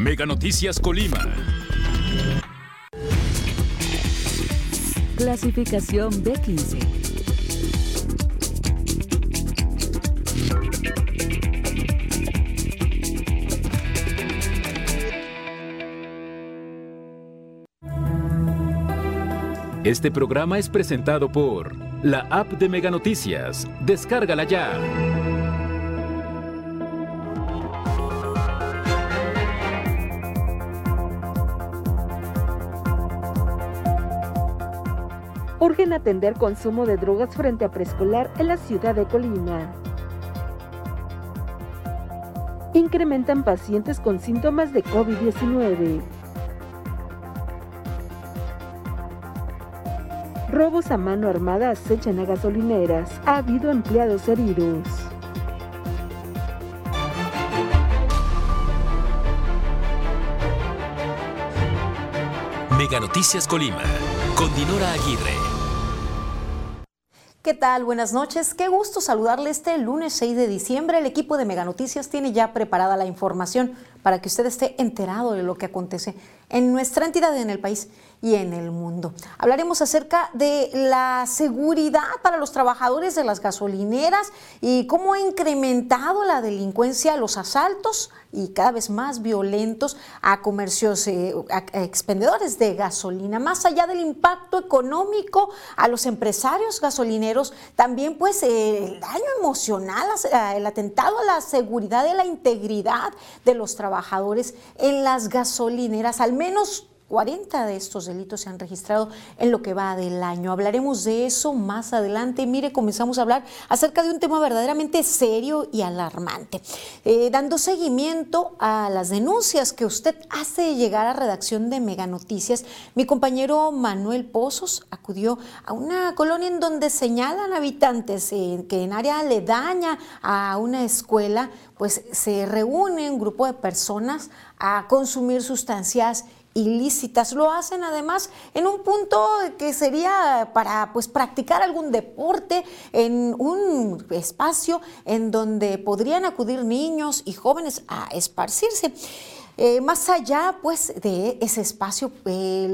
Mega Noticias Colima. Clasificación B15. Este programa es presentado por la app de Mega Noticias. Descárgala ya. Urgen atender consumo de drogas frente a preescolar en la ciudad de Colima. Incrementan pacientes con síntomas de COVID-19. Robos a mano armada acechan a gasolineras. Ha habido empleados heridos. Mega Noticias Colima. Con Dinora Aguirre. ¿Qué tal? Buenas noches. Qué gusto saludarle este lunes 6 de diciembre. El equipo de Mega Noticias tiene ya preparada la información para que usted esté enterado de lo que acontece en nuestra entidad, en el país y en el mundo. Hablaremos acerca de la seguridad para los trabajadores de las gasolineras y cómo ha incrementado la delincuencia, los asaltos y cada vez más violentos a comercios, eh, expendedores de gasolina. Más allá del impacto económico a los empresarios gasolineros, también pues el daño emocional, el atentado a la seguridad y la integridad de los trabajadores en las gasolineras. Al menos 40 de estos delitos se han registrado en lo que va del año. Hablaremos de eso más adelante. Mire, comenzamos a hablar acerca de un tema verdaderamente serio y alarmante. Eh, dando seguimiento a las denuncias que usted hace llegar a redacción de Mega Noticias, mi compañero Manuel Pozos acudió a una colonia en donde señalan habitantes eh, que en área aledaña a una escuela, pues se reúne un grupo de personas a consumir sustancias ilícitas. Lo hacen además en un punto que sería para pues practicar algún deporte en un espacio en donde podrían acudir niños y jóvenes a esparcirse. Eh, más allá pues de ese espacio, eh,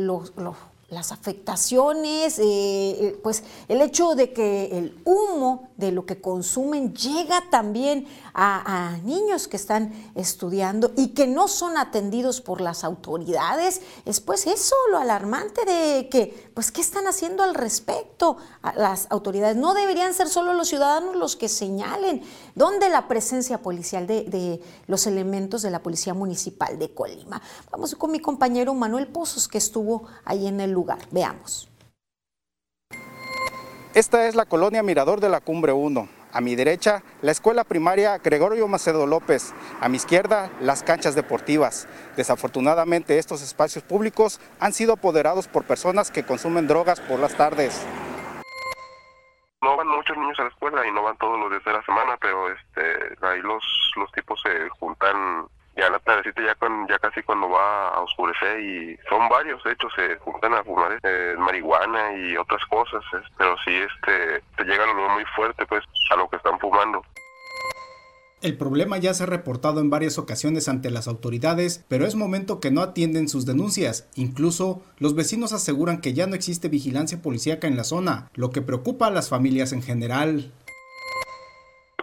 las afectaciones, eh, pues el hecho de que el humo de lo que consumen llega también a, niños que están estudiando y que no son atendidos por las autoridades, es pues eso lo alarmante de que, pues, ¿qué están haciendo al respecto las autoridades? No deberían ser solo los ciudadanos los que señalen dónde la presencia policial de, de los elementos de la Policía Municipal de Colima. Vamos con mi compañero Manuel Pozos que estuvo ahí en el lugar. Veamos. Esta es la colonia Mirador de la Cumbre 1. A mi derecha, la escuela primaria Gregorio Macedo López. A mi izquierda, las canchas deportivas. Desafortunadamente, estos espacios públicos han sido apoderados por personas que consumen drogas por las tardes. No van muchos niños a la escuela y no van todos los días de la semana, pero este, ahí los, los tipos se juntan ya la tardecita ya con, ya casi cuando va a oscurecer y son varios de hecho se juntan a fumar eh, marihuana y otras cosas pero sí este te llega algo muy fuerte pues a lo que están fumando el problema ya se ha reportado en varias ocasiones ante las autoridades, pero es momento que no atienden sus denuncias. Incluso, los vecinos aseguran que ya no existe vigilancia policíaca en la zona, lo que preocupa a las familias en general.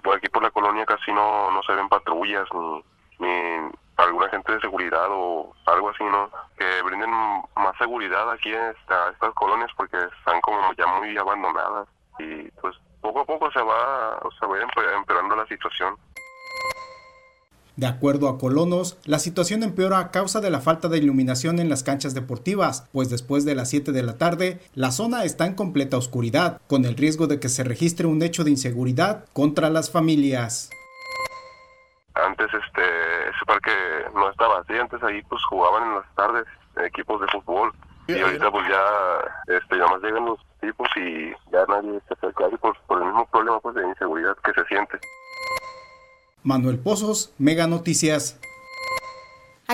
Por aquí por la colonia casi no, no se ven patrullas ni, ni alguna gente de seguridad o algo así, ¿no? Que brinden más seguridad aquí a estas colonias porque están como ya muy abandonadas y pues poco a poco se va, se va empeorando la situación. De acuerdo a colonos, la situación empeora a causa de la falta de iluminación en las canchas deportivas, pues después de las 7 de la tarde, la zona está en completa oscuridad, con el riesgo de que se registre un hecho de inseguridad contra las familias. Antes este ese parque no estaba así, antes ahí pues jugaban en las tardes equipos de fútbol y ahorita pues ya este nada más llegan los tipos y ya nadie se acerca ahí por, por el mismo problema pues de inseguridad que se siente. Manuel Pozos, Mega Noticias.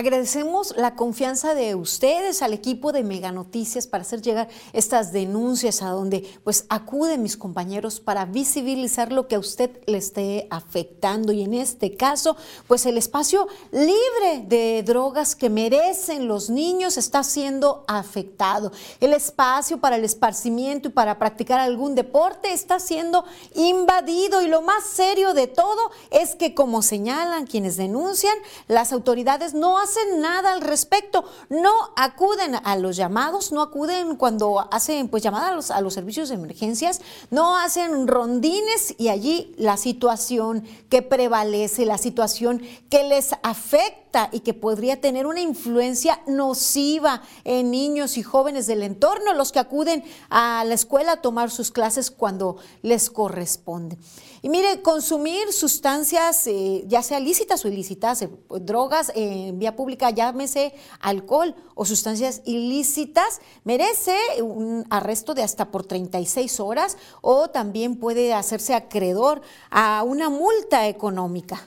Agradecemos la confianza de ustedes al equipo de Mega Noticias para hacer llegar estas denuncias a donde pues acuden mis compañeros para visibilizar lo que a usted le esté afectando y en este caso pues el espacio libre de drogas que merecen los niños está siendo afectado. El espacio para el esparcimiento y para practicar algún deporte está siendo invadido y lo más serio de todo es que como señalan quienes denuncian, las autoridades no hacen nada al respecto, no acuden a los llamados, no acuden cuando hacen pues llamadas a los, servicios de emergencias, no hacen rondines y allí la situación que prevalece, la situación que les afecta y que podría tener una influencia nociva en niños y jóvenes del entorno, los que acuden a la escuela a tomar sus clases cuando les corresponde. Y mire, consumir sustancias, eh, ya sea lícitas o ilícitas, eh, drogas en vía pública, llámese alcohol o sustancias ilícitas, merece un arresto de hasta por 36 horas o también puede hacerse acreedor a una multa económica.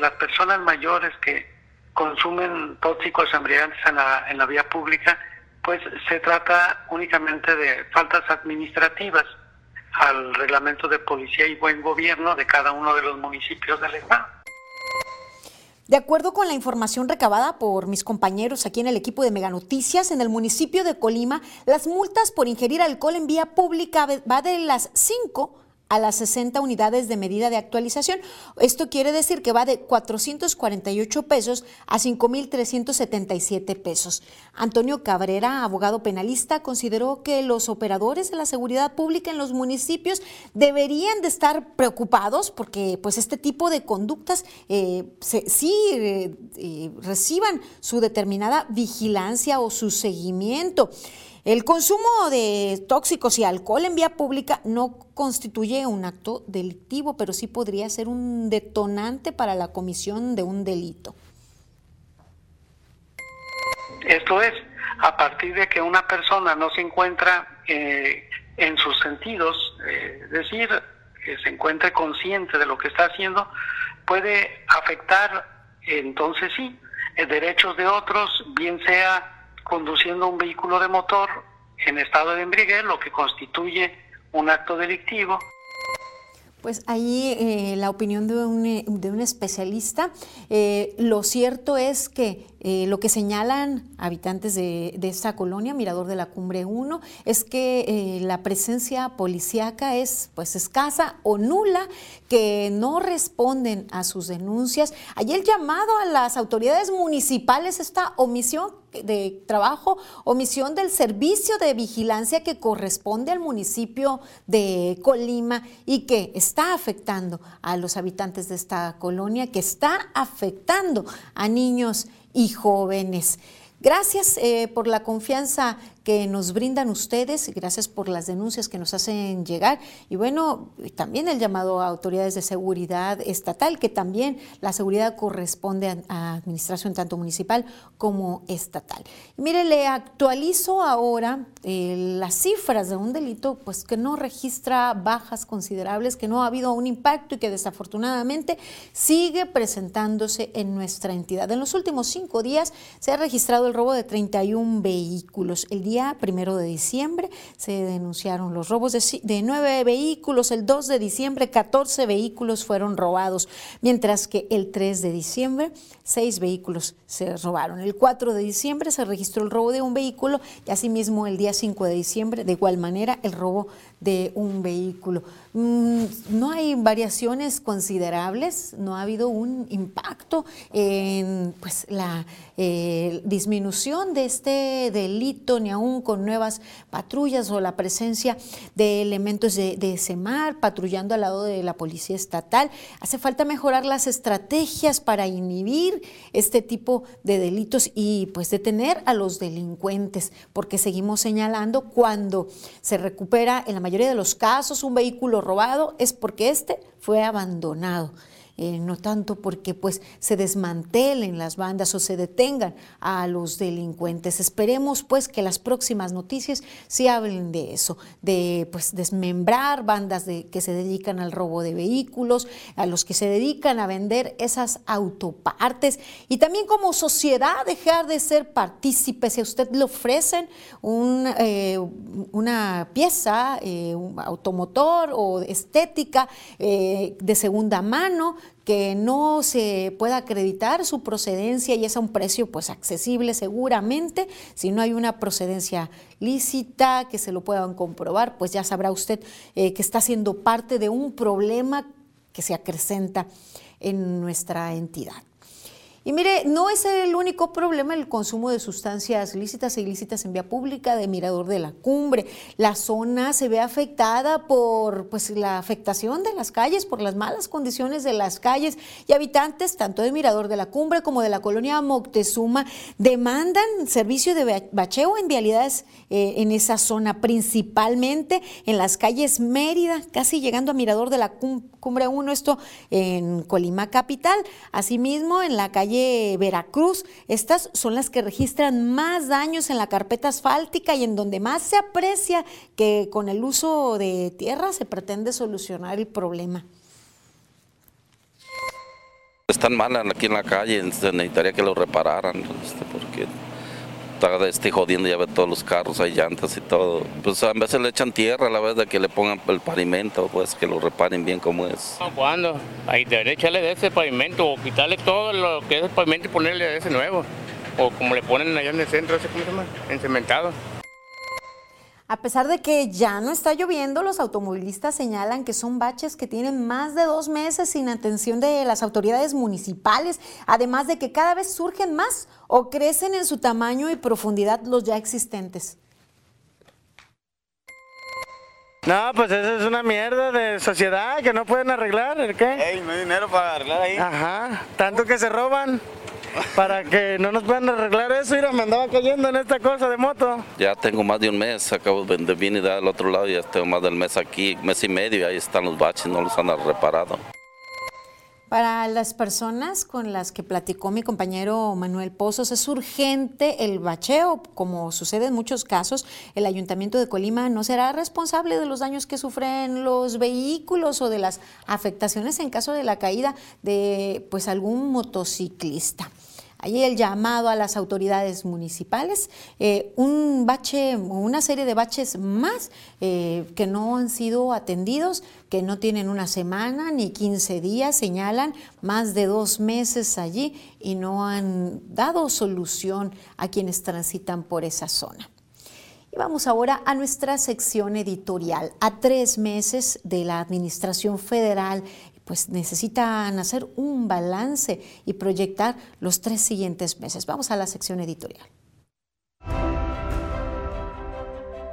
Las personas mayores que consumen tóxicos embriagantes en la, en la vía pública, pues se trata únicamente de faltas administrativas al reglamento de policía y buen gobierno de cada uno de los municipios del Estado. De acuerdo con la información recabada por mis compañeros aquí en el equipo de Mega Noticias, en el municipio de Colima, las multas por ingerir alcohol en vía pública va de las 5 a las 60 unidades de medida de actualización. Esto quiere decir que va de 448 pesos a 5.377 pesos. Antonio Cabrera, abogado penalista, consideró que los operadores de la seguridad pública en los municipios deberían de estar preocupados porque pues este tipo de conductas eh, sí eh, eh, reciban su determinada vigilancia o su seguimiento. El consumo de tóxicos y alcohol en vía pública no constituye un acto delictivo, pero sí podría ser un detonante para la comisión de un delito. Esto es, a partir de que una persona no se encuentra eh, en sus sentidos, eh, es decir, que se encuentre consciente de lo que está haciendo, puede afectar, entonces sí, derechos de otros, bien sea conduciendo un vehículo de motor en estado de embriaguez, lo que constituye un acto delictivo. Pues ahí eh, la opinión de un, de un especialista. Eh, lo cierto es que eh, lo que señalan habitantes de, esta colonia, Mirador de la Cumbre 1, es que eh, la presencia policíaca es pues escasa o nula, que no responden a sus denuncias. Allí el llamado a las autoridades municipales, esta omisión de trabajo, omisión del servicio de vigilancia que corresponde al municipio de Colima y que está afectando a los habitantes de esta colonia, que está afectando a niños y jóvenes. Gracias eh, por la confianza que nos brindan ustedes, gracias por las denuncias que nos hacen llegar y bueno, también el llamado a autoridades de seguridad estatal, que también la seguridad corresponde a, administración tanto municipal como estatal. mire, le actualizo ahora eh, las cifras de un delito pues que no registra bajas considerables, que no ha habido un impacto y que desafortunadamente sigue presentándose en nuestra entidad. En los últimos cinco días se ha registrado el robo de 31 vehículos. El día primero de diciembre, se denunciaron los robos de, nueve vehículos. El 2 de diciembre, 14 vehículos fueron robados, mientras que el 3 de diciembre, seis vehículos se robaron. El 4 de diciembre se registró el robo de un vehículo y asimismo el día 5 de diciembre, de igual manera, el robo de un vehículo. Mm, no hay variaciones considerables, no ha habido un impacto en pues, la eh, disminución de este delito, ni aún con nuevas patrullas o la presencia de elementos de, de SEMAR patrullando al lado de la Policía Estatal. Hace falta mejorar las estrategias para inhibir este tipo de delitos y pues detener a los delincuentes, porque seguimos señalando cuando se recupera en la mayoría de los casos un vehículo robado es porque este fue abandonado. Eh, no tanto porque pues se desmantelen las bandas o se detengan a los delincuentes. Esperemos pues que las próximas noticias sí hablen de eso, de pues desmembrar bandas de, que se dedican al robo de vehículos, a los que se dedican a vender esas autopartes y también como sociedad dejar de ser partícipes. Si a usted le ofrecen eh, una pieza, eh, un automotor o estética de segunda mano, que no se pueda acreditar su procedencia y es a un precio pues accesible seguramente, si no hay una procedencia lícita que se lo puedan comprobar, pues ya sabrá usted que está siendo parte de un problema que se acrecenta en nuestra entidad. Y mire, no es el único problema el consumo de sustancias lícitas e ilícitas en vía pública de Mirador de la Cumbre. La zona se ve afectada por pues, la afectación de las calles, por las malas condiciones de las calles y habitantes tanto de Mirador de la Cumbre como de la colonia Moctezuma demandan servicio de bacheo en vialidades eh, en esa zona, principalmente en las calles Mérida, casi llegando a Mirador de la Cumbre 1, esto en Colima Capital. Asimismo, en la calle Veracruz. Estas son las que registran más daños en la carpeta asfáltica y en donde más se aprecia que con el uso de tierra se pretende solucionar el problema. Están mal aquí en la calle, necesitaría que lo repararan, este, porque está este, jodiendo ya ver todos los carros, hay llantas y todo. Pues a veces le echan tierra a la vez de que le pongan el pavimento, pues que lo reparen bien como es. ¿Cuándo? Ahí debería echarle de ese pavimento o quitarle todo lo que es el pavimento y ponerle de ese nuevo. O como le ponen allá en el centro, ese, ¿cómo se llama? Encementado. A pesar de que ya no está lloviendo, los automovilistas señalan que son baches que tienen más de dos meses sin atención de las autoridades municipales, además de que cada vez surgen más o crecen en su tamaño y profundidad los ya existentes. No, pues eso es una mierda de sociedad que no pueden arreglar, ¿qué? Ey, no hay dinero para arreglar ahí. Ajá, tanto que se roban para que no nos puedan arreglar eso. y me andaba cayendo en esta cosa de moto. Ya tengo más de un mes, acabo de venir al otro lado y ya tengo más del mes aquí, mes y medio, y ahí están los baches, no los han reparado. Para las personas con las que platicó mi compañero Manuel Pozos, es urgente el bacheo. Como sucede en muchos casos, el Ayuntamiento de Colima no será responsable de los daños que sufren los vehículos o de las afectaciones en caso de la caída de pues algún motociclista. Allí el llamado a las autoridades municipales, eh, un bache, una serie de baches más eh, que no han sido atendidos, que no tienen una semana ni 15 días, señalan más de dos meses allí y no han dado solución a quienes transitan por esa zona. Y vamos ahora a nuestra sección editorial. A tres meses de la Administración Federal pues necesitan hacer un balance y proyectar los tres siguientes meses. Vamos a la sección editorial.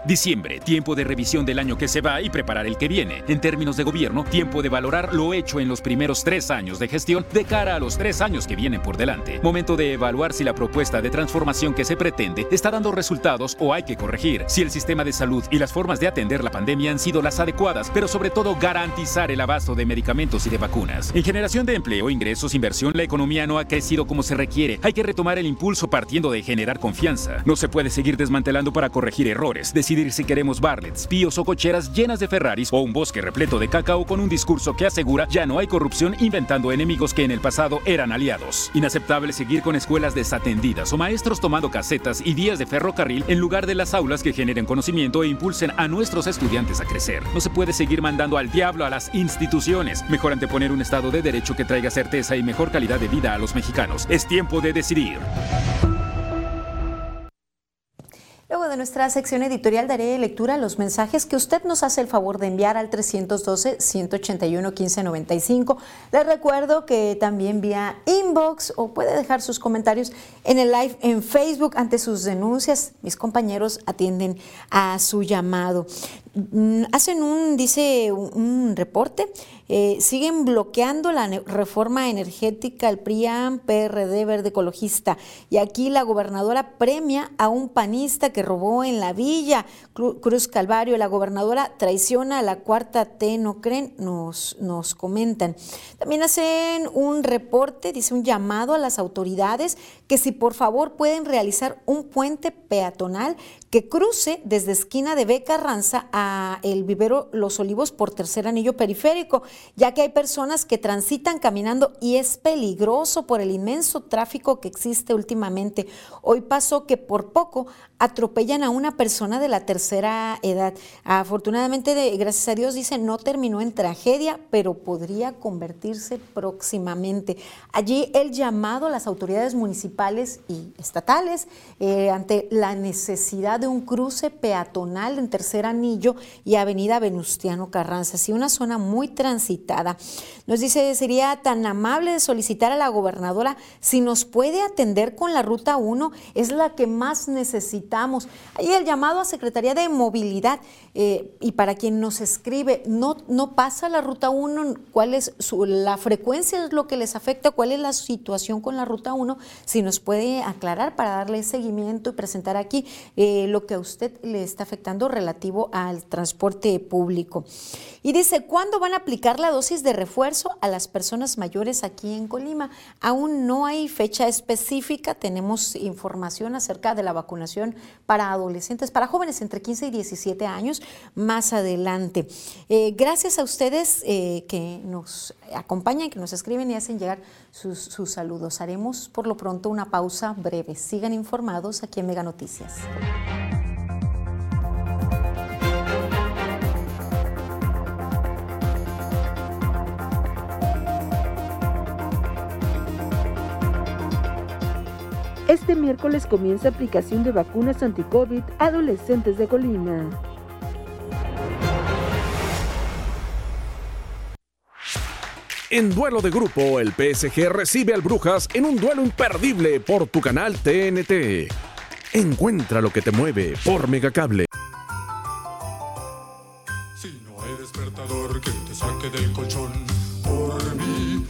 Diciembre, tiempo de revisión del año que se va y preparar el que viene. En términos de gobierno, tiempo de valorar lo hecho en los primeros tres años de gestión de cara a los tres años que vienen por delante. Momento de evaluar si la propuesta de transformación que se pretende está dando resultados o hay que corregir. Si el sistema de salud y las formas de atender la pandemia han sido las adecuadas, pero sobre todo garantizar el abasto de medicamentos y de vacunas. En generación de empleo, ingresos, inversión, la economía no ha crecido como se requiere. Hay que retomar el impulso partiendo de generar confianza. No se puede seguir desmantelando para corregir errores. Decir si queremos barlets, píos o cocheras llenas de Ferraris o un bosque repleto de cacao con un discurso que asegura ya no hay corrupción inventando enemigos que en el pasado eran aliados. Inaceptable seguir con escuelas desatendidas o maestros tomando casetas y días de ferrocarril en lugar de las aulas que generen conocimiento e impulsen a nuestros estudiantes a crecer. No se puede seguir mandando al diablo a las instituciones. Mejor anteponer un Estado de Derecho que traiga certeza y mejor calidad de vida a los mexicanos. Es tiempo de decidir. Luego de nuestra sección editorial daré lectura a los mensajes que usted nos hace el favor de enviar al 312-181-1595. Les recuerdo que también vía inbox o puede dejar sus comentarios en el live en Facebook ante sus denuncias. Mis compañeros atienden a su llamado. Mm, hacen un, dice, un reporte, eh, siguen bloqueando la reforma energética, el PRIAM, PRD, Verde Ecologista. Y aquí la gobernadora premia a un panista que robó en la villa, Cruz Calvario. La gobernadora traiciona a la cuarta T, ¿no creen? Nos, nos comentan. También hacen un reporte, dice un llamado a las autoridades que si por favor pueden realizar un puente peatonal que cruce desde esquina de Beca Ranza a el vivero Los Olivos por tercer anillo periférico, ya que hay personas que transitan caminando y es peligroso por el inmenso tráfico que existe últimamente. Hoy pasó que por poco atropellan a una persona de la tercera edad. Afortunadamente, gracias a Dios, dice, no terminó en tragedia, pero podría convertirse próximamente. Allí el llamado a las autoridades municipales y estatales eh, ante la necesidad de un cruce peatonal en tercer anillo y avenida Venustiano Carranza, así una zona muy transitada. Nos dice, sería tan amable de solicitar a la gobernadora si nos puede atender con la ruta 1, es la que más necesita Ahí el llamado a Secretaría de Movilidad eh, y para quien nos escribe, no, no pasa la ruta 1, cuál es su, la frecuencia es lo que les afecta, cuál es la situación con la ruta 1, si nos puede aclarar para darle seguimiento y presentar aquí eh, lo que a usted le está afectando relativo al transporte público. Y dice, ¿cuándo van a aplicar la dosis de refuerzo a las personas mayores aquí en Colima? Aún no hay fecha específica, tenemos información acerca de la vacunación para adolescentes, para jóvenes entre 15 y 17 años más adelante. Eh, gracias a ustedes eh, que nos acompañan, que nos escriben y hacen llegar sus, sus saludos. Haremos por lo pronto una pausa breve. Sigan informados aquí en Mega Noticias. Este miércoles comienza aplicación de vacunas anti-COVID adolescentes de Colima. En duelo de grupo, el PSG recibe al Brujas en un duelo imperdible por tu canal TNT. Encuentra lo que te mueve por Megacable. Si no hay despertador que te saque del colchón, por mí,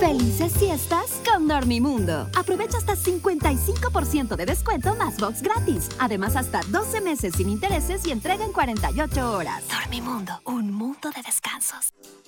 Felices siestas con Dormimundo. Aprovecha hasta 55% de descuento más box gratis. Además, hasta 12 meses sin intereses y entrega en 48 horas. Dormimundo, un mundo de descansos.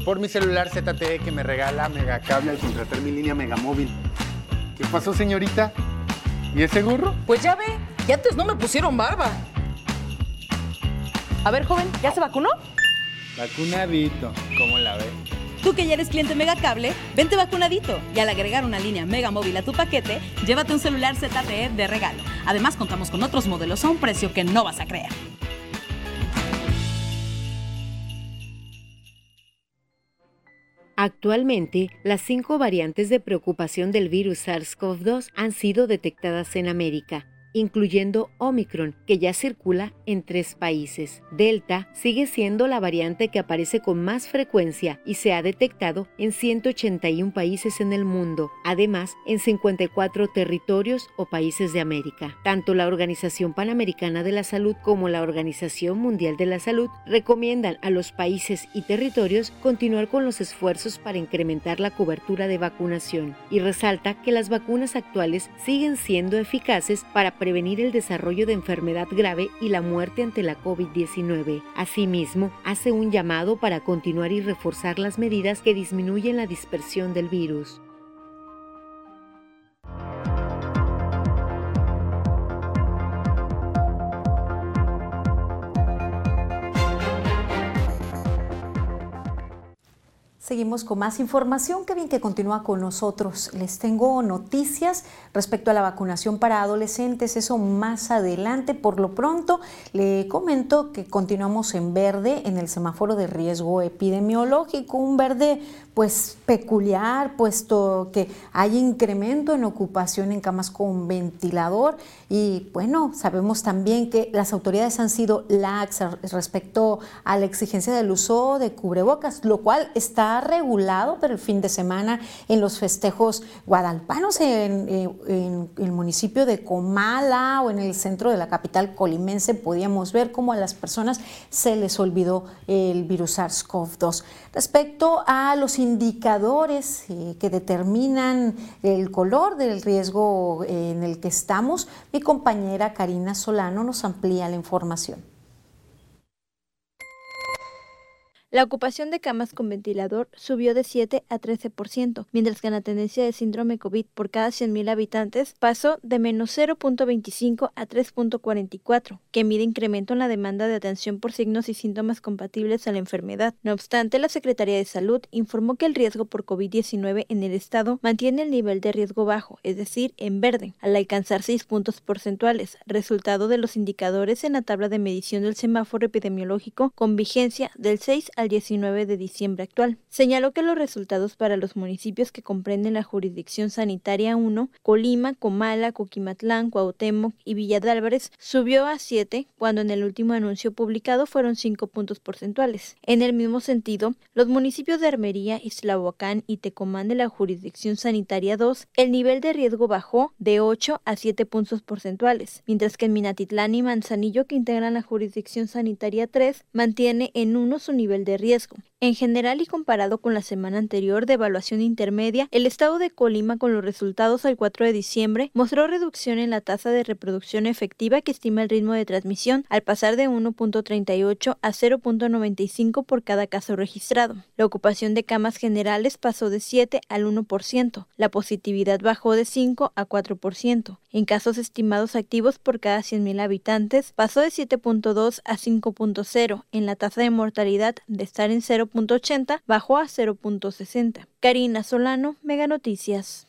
por mi celular ZTE que me regala Megacable al contratar mi línea Megamóvil. ¿Qué pasó, señorita? ¿Y ese gorro? Pues ya ve, que antes no me pusieron barba. A ver, joven, ¿ya se vacunó? Vacunadito, ¿cómo la ve? Tú que ya eres cliente Megacable, vente vacunadito y al agregar una línea Megamóvil a tu paquete, llévate un celular ZTE de regalo. Además, contamos con otros modelos a un precio que no vas a creer. Actualmente, las cinco variantes de preocupación del virus SARS-CoV-2 han sido detectadas en América incluyendo Omicron, que ya circula en tres países. Delta sigue siendo la variante que aparece con más frecuencia y se ha detectado en 181 países en el mundo, además en 54 territorios o países de América. Tanto la Organización Panamericana de la Salud como la Organización Mundial de la Salud recomiendan a los países y territorios continuar con los esfuerzos para incrementar la cobertura de vacunación y resalta que las vacunas actuales siguen siendo eficaces para prevenir el desarrollo de enfermedad grave y la muerte ante la COVID-19. Asimismo, hace un llamado para continuar y reforzar las medidas que disminuyen la dispersión del virus. Seguimos con más información. Qué bien que continúa con nosotros. Les tengo noticias respecto a la vacunación para adolescentes. Eso más adelante. Por lo pronto, le comento que continuamos en verde en el semáforo de riesgo epidemiológico. Un verde pues peculiar, puesto que hay incremento en ocupación en camas con ventilador y bueno, sabemos también que las autoridades han sido laxas respecto a la exigencia del uso de cubrebocas, lo cual está regulado para el fin de semana en los festejos guadalpanos en, en el municipio de Comala o en el centro de la capital colimense podíamos ver cómo a las personas se les olvidó el virus SARS-CoV-2. Respecto a los indicadores eh, que determinan el color del riesgo en el que estamos, mi compañera Karina Solano nos amplía la información. La ocupación de camas con ventilador subió de 7 a 13%, mientras que la tendencia de síndrome COVID por cada 100.000 habitantes pasó de menos 0.25 a 3.44, que mide incremento en la demanda de atención por signos y síntomas compatibles a la enfermedad. No obstante, la Secretaría de Salud informó que el riesgo por COVID-19 en el estado mantiene el nivel de riesgo bajo, es decir, en verde, al alcanzar 6 puntos porcentuales, resultado de los indicadores en la tabla de medición del semáforo epidemiológico con vigencia del 6 al 19 de diciembre actual. Señaló que los resultados para los municipios que comprenden la jurisdicción sanitaria 1, Colima, Comala, Coquimatlán, Cuauhtémoc y Villa de Álvarez, subió a 7 cuando en el último anuncio publicado fueron 5 puntos porcentuales. En el mismo sentido, los municipios de Armería, Islahuacán y Tecomán de la jurisdicción sanitaria 2, el nivel de riesgo bajó de 8 a 7 puntos porcentuales, mientras que en Minatitlán y Manzanillo, que integran la jurisdicción sanitaria 3, mantiene en 1 su nivel de riesgo. En general y comparado con la semana anterior de evaluación intermedia, el estado de Colima con los resultados al 4 de diciembre mostró reducción en la tasa de reproducción efectiva que estima el ritmo de transmisión al pasar de 1.38 a 0.95 por cada caso registrado. La ocupación de camas generales pasó de 7 al 1%, la positividad bajó de 5 a 4%. En casos estimados activos por cada 100.000 habitantes pasó de 7.2 a 5.0 en la tasa de mortalidad de estar en 0.80 bajó a 0.60. Karina Solano, Mega Noticias.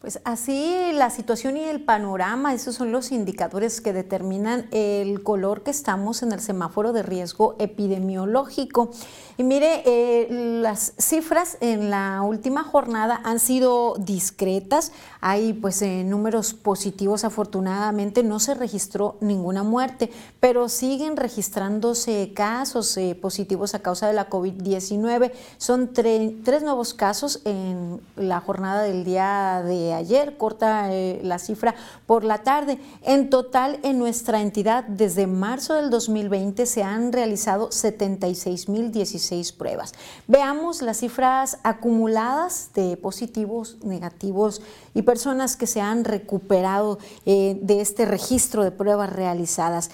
Pues así la situación y el panorama, esos son los indicadores que determinan el color que estamos en el semáforo de riesgo epidemiológico. Y mire, eh, las cifras en la última jornada han sido discretas, hay pues eh, números positivos afortunadamente, no se registró ninguna muerte, pero siguen registrándose casos eh, positivos a causa de la COVID-19. Son tres nuevos casos en la jornada del día de ayer, corta eh, la cifra por la tarde. En total, en nuestra entidad, desde marzo del 2020 se han realizado 76.016 pruebas. Veamos las cifras acumuladas de positivos, negativos y personas que se han recuperado eh, de este registro de pruebas realizadas.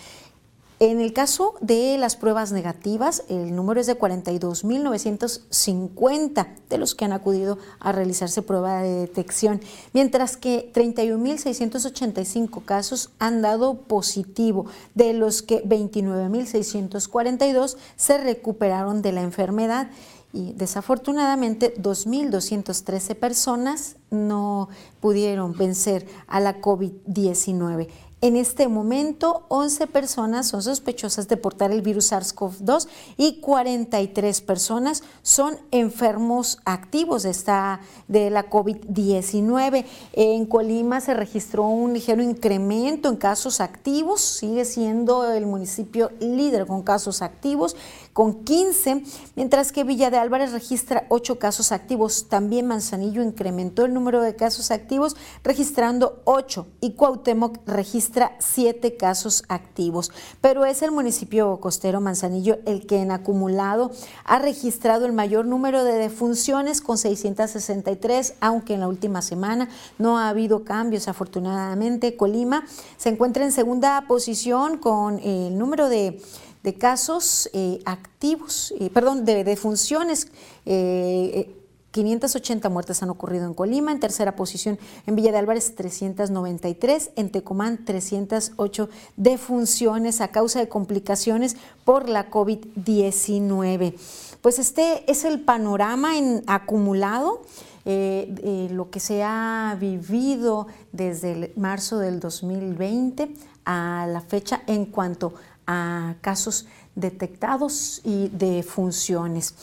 En el caso de las pruebas negativas, el número es de 42.950 de los que han acudido a realizarse prueba de detección, mientras que 31.685 casos han dado positivo, de los que 29.642 se recuperaron de la enfermedad y desafortunadamente 2.213 personas no pudieron vencer a la COVID-19. En este momento, 11 personas son sospechosas de portar el virus SARS-CoV-2 y 43 personas son enfermos activos de, esta, de la COVID-19. En Colima se registró un ligero incremento en casos activos, sigue siendo el municipio líder con casos activos con 15, mientras que Villa de Álvarez registra 8 casos activos. También Manzanillo incrementó el número de casos activos registrando 8 y Cuauhtémoc registra 7 casos activos. Pero es el municipio costero Manzanillo el que en acumulado ha registrado el mayor número de defunciones con 663, aunque en la última semana no ha habido cambios. Afortunadamente, Colima se encuentra en segunda posición con el número de de casos eh, activos, eh, perdón, de, defunciones. 580 eh, muertes han ocurrido en Colima, en tercera posición en Villa de Álvarez 393, en Tecomán 308 defunciones a causa de complicaciones por la COVID-19. Pues este es el panorama en acumulado. Eh, eh, lo que se ha vivido desde marzo del 2020 a la fecha en cuanto a casos detectados y de funciones.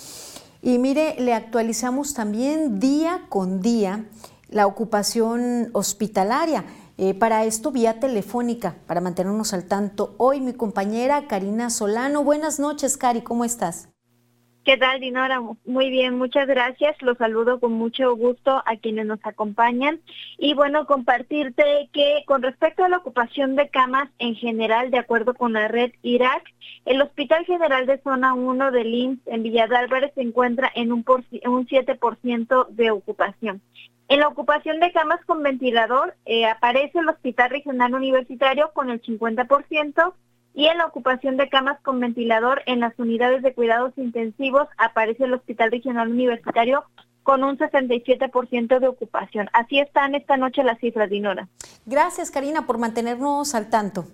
Y mire, le actualizamos también día con día la ocupación hospitalaria. Eh, para esto vía telefónica, para mantenernos al tanto. Hoy mi compañera Karina Solano. Buenas noches, Cari, ¿cómo estás? ¿Qué tal, Dinora? Muy bien, muchas gracias. Los saludo con mucho gusto a quienes nos acompañan. Y bueno, compartirte que con respecto a la ocupación de camas en general, de acuerdo con la red Irak, el Hospital General de Zona 1 de IMSS en Villa de Álvarez se encuentra en un, un 7% de ocupación. En la ocupación de camas con ventilador eh, aparece el Hospital Regional Universitario con el 50%, y en la ocupación de camas con ventilador en las unidades de cuidados intensivos aparece el Hospital Regional Universitario con un 67% de ocupación. Así están esta noche las cifras, Dinora. Gracias, Karina, por mantenernos al tanto.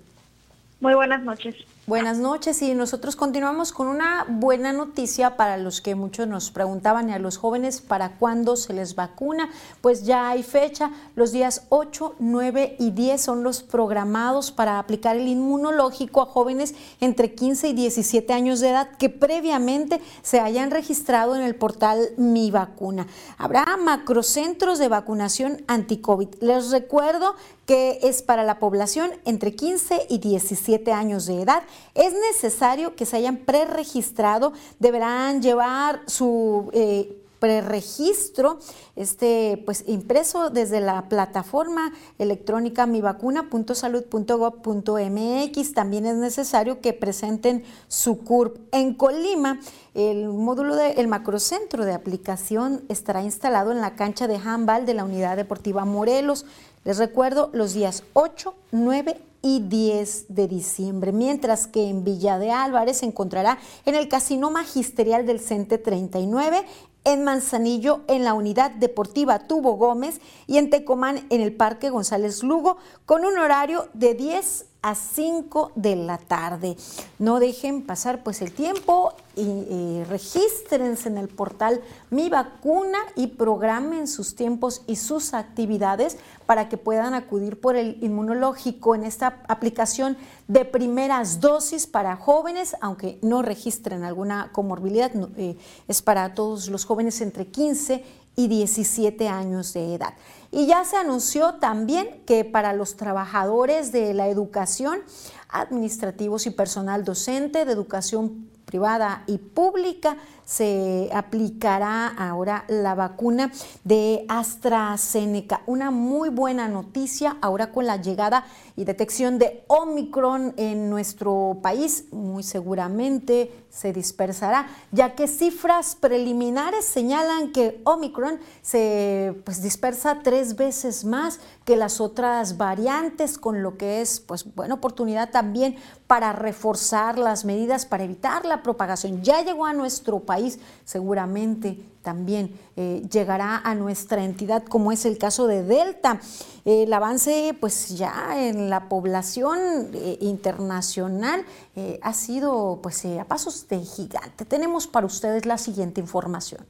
Muy buenas noches. Buenas noches y nosotros continuamos con una buena noticia para los que muchos nos preguntaban y a los jóvenes para cuándo se les vacuna. Pues ya hay fecha, los días 8, 9 y 10 son los programados para aplicar el inmunológico a jóvenes entre 15 y 17 años de edad que previamente se hayan registrado en el portal Mi Vacuna. Habrá macrocentros de vacunación anti-COVID. Les recuerdo que es para la población entre 15 y 17 años de edad es necesario que se hayan preregistrado, deberán llevar su eh, preregistro este, pues, impreso desde la plataforma electrónica mivacuna.salud.gov.mx. También es necesario que presenten su CURP. En Colima, el módulo del macrocentro de aplicación estará instalado en la cancha de handball de la Unidad Deportiva Morelos. Les recuerdo los días 8, 9 y 10 de diciembre, mientras que en Villa de Álvarez se encontrará en el Casino Magisterial del CENTE 39, en Manzanillo en la Unidad Deportiva Tubo Gómez y en Tecomán en el Parque González Lugo con un horario de 10 a 5 de la tarde. No dejen pasar pues el tiempo y, regístrense en el portal Mi Vacuna y programen sus tiempos y sus actividades para que puedan acudir por el inmunológico en esta aplicación de primeras dosis para jóvenes, aunque no registren alguna comorbilidad, eh, es para todos los jóvenes entre 15 y 17 años de edad. Y ya se anunció también que para los trabajadores de la educación, administrativos y personal docente de educación privada y pública, se aplicará ahora la vacuna de AstraZeneca. Una muy buena noticia ahora con la llegada y detección de Omicron en nuestro país. Muy seguramente se dispersará, ya que cifras preliminares señalan que Omicron se pues, dispersa tres veces más que las otras variantes, con lo que es pues, buena oportunidad también para reforzar las medidas para evitar la propagación. Ya llegó a nuestro país seguramente también eh, llegará a nuestra entidad, como es el caso de Delta. el avance, pues ya en la población eh, internacional eh, ha sido, pues, a pasos de gigante. Tenemos para ustedes la siguiente información.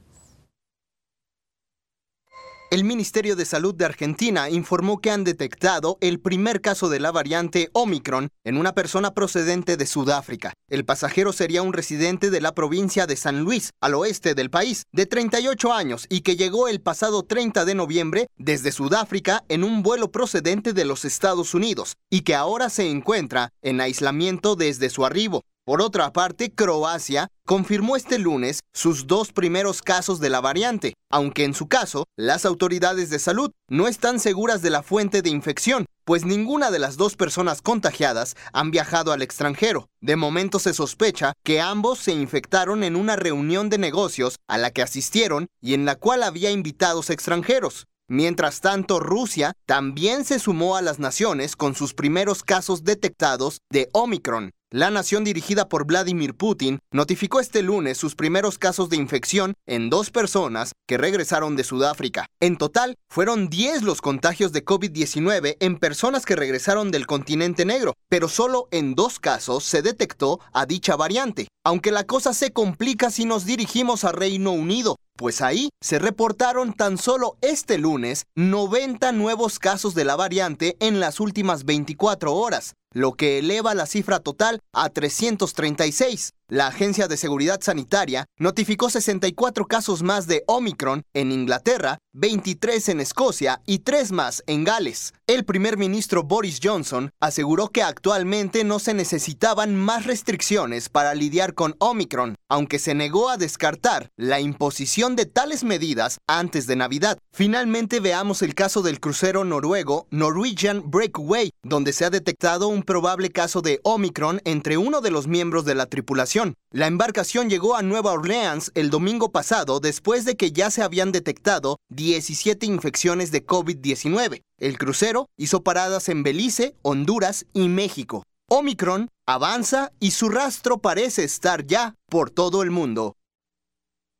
El Ministerio de Salud de Argentina informó que han detectado el primer caso de la variante Omicron en una persona procedente de Sudáfrica. El pasajero sería un residente de la provincia de San Luis, al oeste del país, de 38 años y que llegó el pasado 30 de noviembre desde Sudáfrica en un vuelo procedente de los Estados Unidos y que ahora se encuentra en aislamiento desde su arribo. Por otra parte, Croacia confirmó este lunes sus dos primeros casos de la variante, aunque en su caso, las autoridades de salud no están seguras de la fuente de infección, pues ninguna de las dos personas contagiadas han viajado al extranjero. De momento se sospecha que ambos se infectaron en una reunión de negocios a la que asistieron y en la cual había invitados extranjeros. Mientras tanto, Rusia también se sumó a las naciones con sus primeros casos detectados de Omicron. La nación dirigida por Vladimir Putin notificó este lunes sus primeros casos de infección en dos personas que regresaron de Sudáfrica. En total, fueron 10 los contagios de COVID-19 en personas que regresaron del continente negro, pero solo en dos casos se detectó a dicha variante. Aunque la cosa se complica si nos dirigimos a Reino Unido, pues ahí se reportaron tan solo este lunes 90 nuevos casos de la variante en las últimas 24 horas, lo que eleva la cifra total a 336. La Agencia de Seguridad Sanitaria notificó 64 casos más de Omicron en Inglaterra, 23 en Escocia y 3 más en Gales. El primer ministro Boris Johnson aseguró que actualmente no se necesitaban más restricciones para lidiar con Omicron, aunque se negó a descartar la imposición de tales medidas antes de Navidad. Finalmente veamos el caso del crucero noruego Norwegian Breakaway, donde se ha detectado un probable caso de Omicron entre uno de los miembros de la tripulación la embarcación llegó a Nueva Orleans el domingo pasado después de que ya se habían detectado 17 infecciones de COVID-19. El crucero hizo paradas en Belice, Honduras y México. Omicron avanza y su rastro parece estar ya por todo el mundo.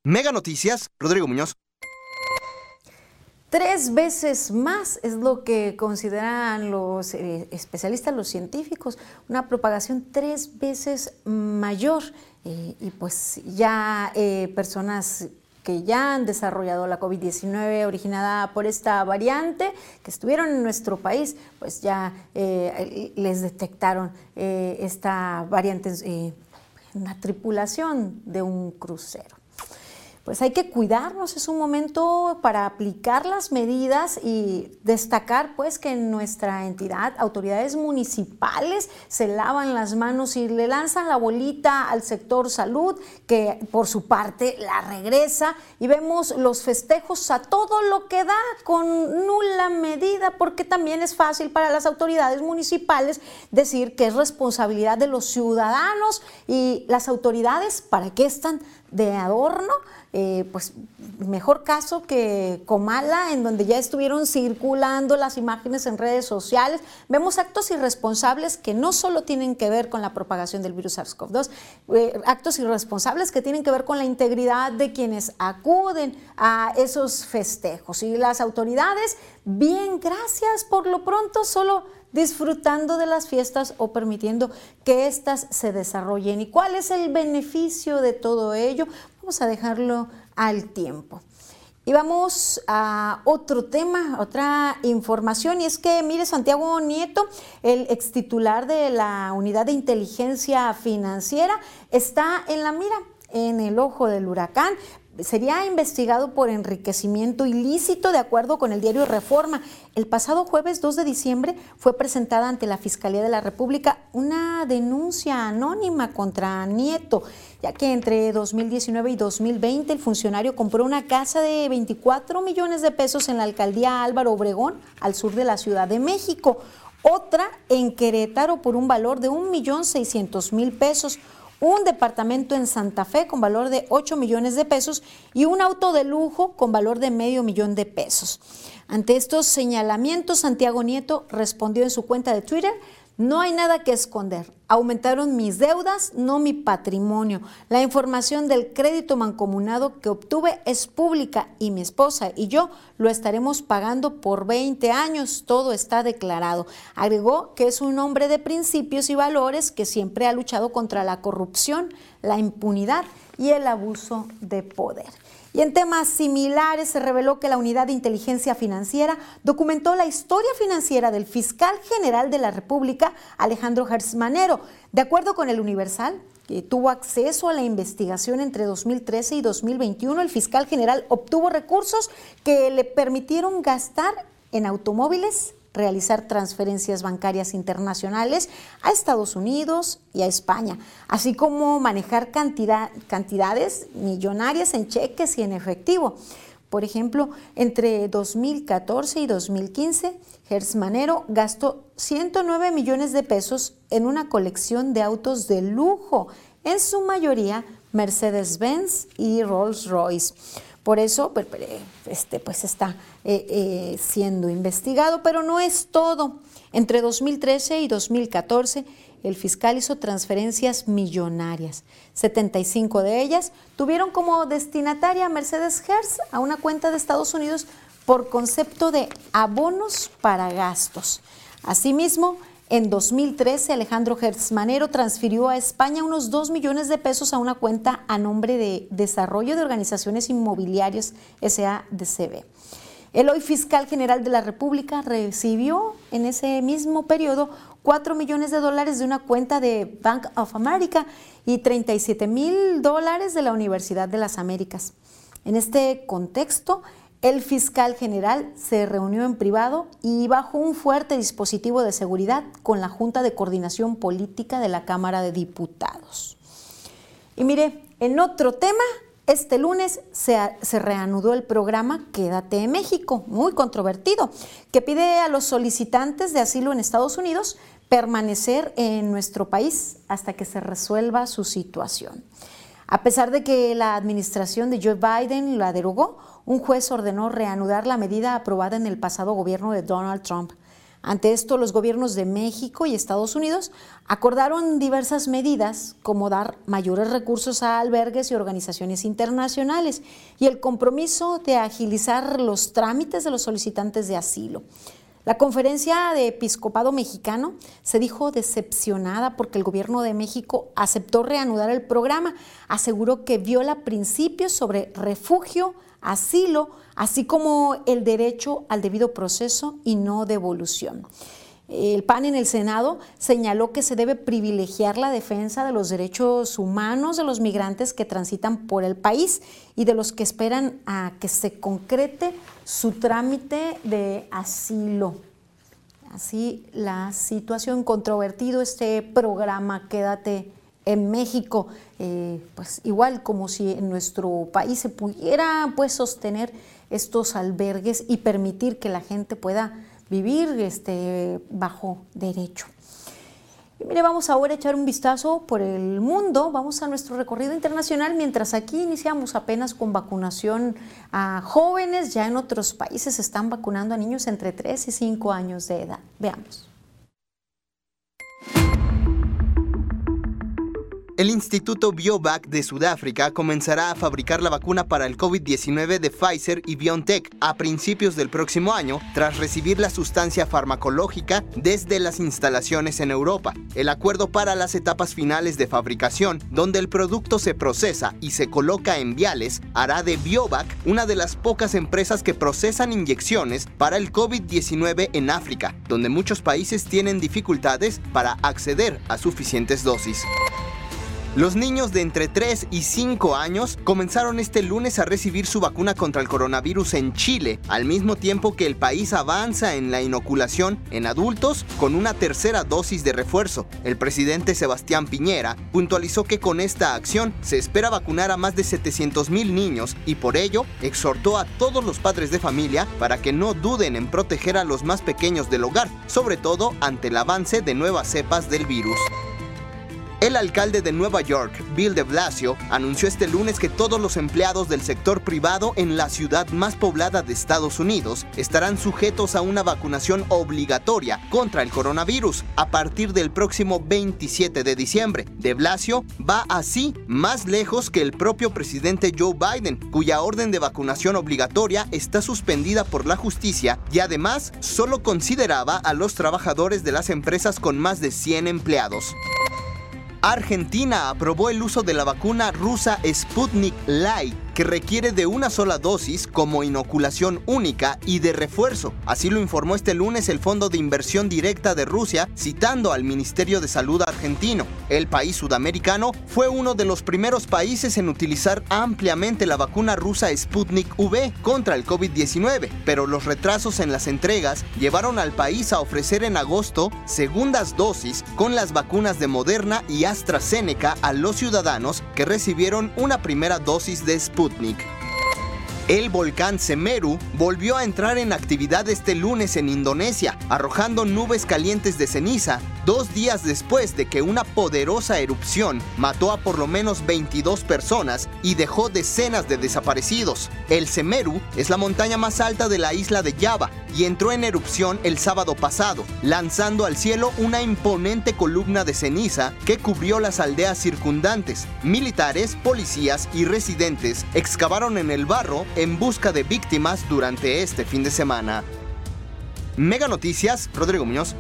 Mega Noticias, Rodrigo Muñoz. Tres veces más es lo que consideran los eh, especialistas, los científicos, una propagación tres veces mayor. Eh, y pues ya eh, personas que ya han desarrollado la COVID-19 originada por esta variante, que estuvieron en nuestro país, pues ya les detectaron esta variante en la tripulación de un crucero pues hay que cuidarnos, es un momento para aplicar las medidas y destacar pues que en nuestra entidad autoridades municipales se lavan las manos y le lanzan la bolita al sector salud que por su parte la regresa y vemos los festejos a todo lo que da con nula medida porque también es fácil para las autoridades municipales decir que es responsabilidad de los ciudadanos y las autoridades para qué están de adorno eh, pues mejor caso que Comala, en donde ya estuvieron circulando las imágenes en redes sociales. Vemos actos irresponsables que no solo tienen que ver con la propagación del virus SARS-CoV-2, eh, actos irresponsables que tienen que ver con la integridad de quienes acuden a esos festejos. Y las autoridades, bien, gracias por lo pronto, solo disfrutando de las fiestas o permitiendo que éstas se desarrollen. ¿Y cuál es el beneficio de todo ello? Vamos a dejarlo al tiempo. Y vamos a otro tema, otra información, y es que, mire, Santiago Nieto, el ex titular de la Unidad de Inteligencia Financiera, está en la mira, en el ojo del huracán, sería investigado por enriquecimiento ilícito de acuerdo con el diario Reforma. El pasado jueves 2 de diciembre fue presentada ante la Fiscalía de la República una denuncia anónima contra Nieto, ya que entre 2019 y 2020 el funcionario compró una casa de 24 millones de pesos en la alcaldía Álvaro Obregón, al sur de la Ciudad de México, otra en Querétaro por un valor de 1.600.000 pesos un departamento en Santa Fe con valor de 8 millones de pesos y un auto de lujo con valor de medio millón de pesos. Ante estos señalamientos, Santiago Nieto respondió en su cuenta de Twitter, no hay nada que esconder. Aumentaron mis deudas, no mi patrimonio. La información del crédito mancomunado que obtuve es pública y mi esposa y yo lo estaremos pagando por 20 años. Todo está declarado. Agregó que es un hombre de principios y valores que siempre ha luchado contra la corrupción, la impunidad y el abuso de poder. Y en temas similares se reveló que la Unidad de Inteligencia Financiera documentó la historia financiera del fiscal general de la República, Alejandro Gersmanero. De acuerdo con el Universal, que tuvo acceso a la investigación entre 2013 y 2021, el fiscal general obtuvo recursos que le permitieron gastar en automóviles, realizar transferencias bancarias internacionales a Estados Unidos y a España, así como manejar cantidades millonarias en cheques y en efectivo. Por ejemplo, entre 2014 y 2015, Gersmanero gastó 109 millones de pesos en una colección de autos de lujo, en su mayoría Mercedes-Benz y Rolls-Royce. Por eso pues, este, pues está eh, eh, siendo investigado, pero no es todo. Entre 2013 y 2014, el fiscal hizo transferencias millonarias. 75 de ellas tuvieron como destinataria a Mercedes Hertz a una cuenta de Estados Unidos por concepto de abonos para gastos. Asimismo, en 2013, Alejandro Manero transfirió a España unos 2 millones de pesos a una cuenta a nombre de Desarrollo de Organizaciones Inmobiliarias SADCB. El hoy fiscal general de la República recibió en ese mismo periodo 4 millones de dólares de una cuenta de Bank of America y 37 mil dólares de la Universidad de las Américas. En este contexto, el fiscal general se reunió en privado y bajo un fuerte dispositivo de seguridad con la Junta de Coordinación Política de la Cámara de Diputados. Y mire, en otro tema, este lunes se, reanudó el programa Quédate en México, muy controvertido, que pide a los solicitantes de asilo en Estados Unidos permanecer en nuestro país hasta que se resuelva su situación. A pesar de que la administración de Joe Biden la derogó, un juez ordenó reanudar la medida aprobada en el pasado gobierno de Donald Trump. Ante esto, los gobiernos de México y Estados Unidos acordaron diversas medidas, como dar mayores recursos a albergues y organizaciones internacionales y el compromiso de agilizar los trámites de los solicitantes de asilo. La conferencia de episcopado mexicano se dijo decepcionada porque el gobierno de México aceptó reanudar el programa, aseguró que viola principios sobre refugio, asilo, así como el derecho al debido proceso y no devolución. El PAN en el Senado señaló que se debe privilegiar la defensa de los derechos humanos de los migrantes que transitan por el país y de los que esperan a que se concrete su trámite de asilo. Así la situación controvertido este programa Quédate en México, eh, pues igual como si en nuestro país se pudiera pues sostener estos albergues y permitir que la gente pueda vivir este, bajo derecho. Y mire, vamos ahora a echar un vistazo por el mundo, vamos a nuestro recorrido internacional, mientras aquí iniciamos apenas con vacunación a jóvenes, ya en otros países están vacunando a niños entre 3 y 5 años de edad. Veamos. El Instituto Biovac de Sudáfrica comenzará a fabricar la vacuna para el COVID-19 de Pfizer y BioNTech a principios del próximo año, tras recibir la sustancia farmacológica desde las instalaciones en Europa. El acuerdo para las etapas finales de fabricación, donde el producto se procesa y se coloca en viales, hará de Biovac una de las pocas empresas que procesan inyecciones para el COVID-19 en África, donde muchos países tienen dificultades para acceder a suficientes dosis. Los niños de entre 3 y 5 años comenzaron este lunes a recibir su vacuna contra el coronavirus en Chile, al mismo tiempo que el país avanza en la inoculación en adultos con una tercera dosis de refuerzo. El presidente Sebastián Piñera puntualizó que con esta acción se espera vacunar a más de 700 mil niños y por ello exhortó a todos los padres de familia para que no duden en proteger a los más pequeños del hogar, sobre todo ante el avance de nuevas cepas del virus. El alcalde de Nueva York, Bill de Blasio, anunció este lunes que todos los empleados del sector privado en la ciudad más poblada de Estados Unidos estarán sujetos a una vacunación obligatoria contra el coronavirus a partir del próximo 27 de diciembre. De Blasio va así más lejos que el propio presidente Joe Biden, cuya orden de vacunación obligatoria está suspendida por la justicia y además solo consideraba a los trabajadores de las empresas con más de 100 empleados. Argentina aprobó el uso de la vacuna rusa Sputnik Light requiere de una sola dosis como inoculación única y de refuerzo. Así lo informó este lunes el Fondo de Inversión Directa de Rusia, citando al Ministerio de Salud argentino. El país sudamericano fue uno de los primeros países en utilizar ampliamente la vacuna rusa Sputnik V contra el COVID-19, pero los retrasos en las entregas llevaron al país a ofrecer en agosto segundas dosis con las vacunas de Moderna y AstraZeneca a los ciudadanos que recibieron una primera dosis de Sputnik. Robotnik El volcán Semeru volvió a entrar en actividad este lunes en Indonesia, arrojando nubes calientes de ceniza dos días después de que una poderosa erupción mató a por lo menos 22 personas y dejó decenas de desaparecidos. El Semeru es la montaña más alta de la isla de Java y entró en erupción el sábado pasado, lanzando al cielo una imponente columna de ceniza que cubrió las aldeas circundantes. Militares, policías y residentes excavaron en el barro en busca de víctimas durante este fin de semana. Mega Noticias, Rodrigo Muñoz.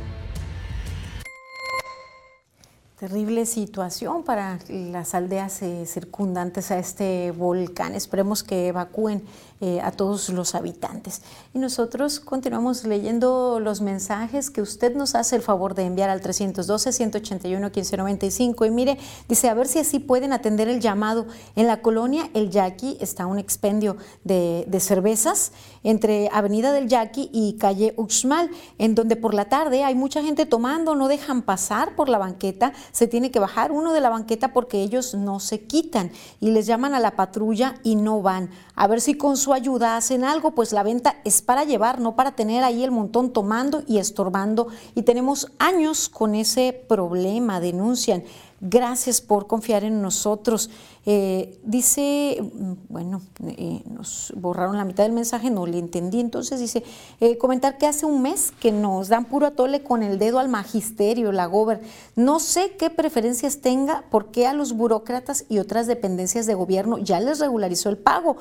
Terrible situación para las aldeas eh, circundantes a este volcán. Esperemos que evacúen eh, a todos los habitantes. Y nosotros continuamos leyendo los mensajes que usted nos hace el favor de enviar al 312-181-1595. Y mire, dice, a ver si así pueden atender el llamado. En la colonia El Yaqui está un expendio de, de cervezas entre Avenida del Yaqui y calle Uxmal, en donde por la tarde hay mucha gente tomando, no dejan pasar por la banqueta se tiene que bajar uno de la banqueta porque ellos no se quitan y les llaman a la patrulla y no van. A ver si con su ayuda hacen algo, pues la venta es para llevar, no para tener ahí el montón tomando y estorbando. Y tenemos años con ese problema, denuncian. Gracias por confiar en nosotros. Eh, dice, mm, bueno, eh, nos borraron la mitad del mensaje, no le entendí. Entonces dice, eh, comentar que hace un mes que nos dan puro atole con el dedo al magisterio, la gober. No sé qué preferencias tenga, porque a los burócratas y otras dependencias de gobierno ya les regularizó el pago.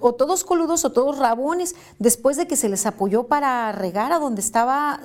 o todos coludos o todos rabones, después de que se les apoyó para regar a donde estaba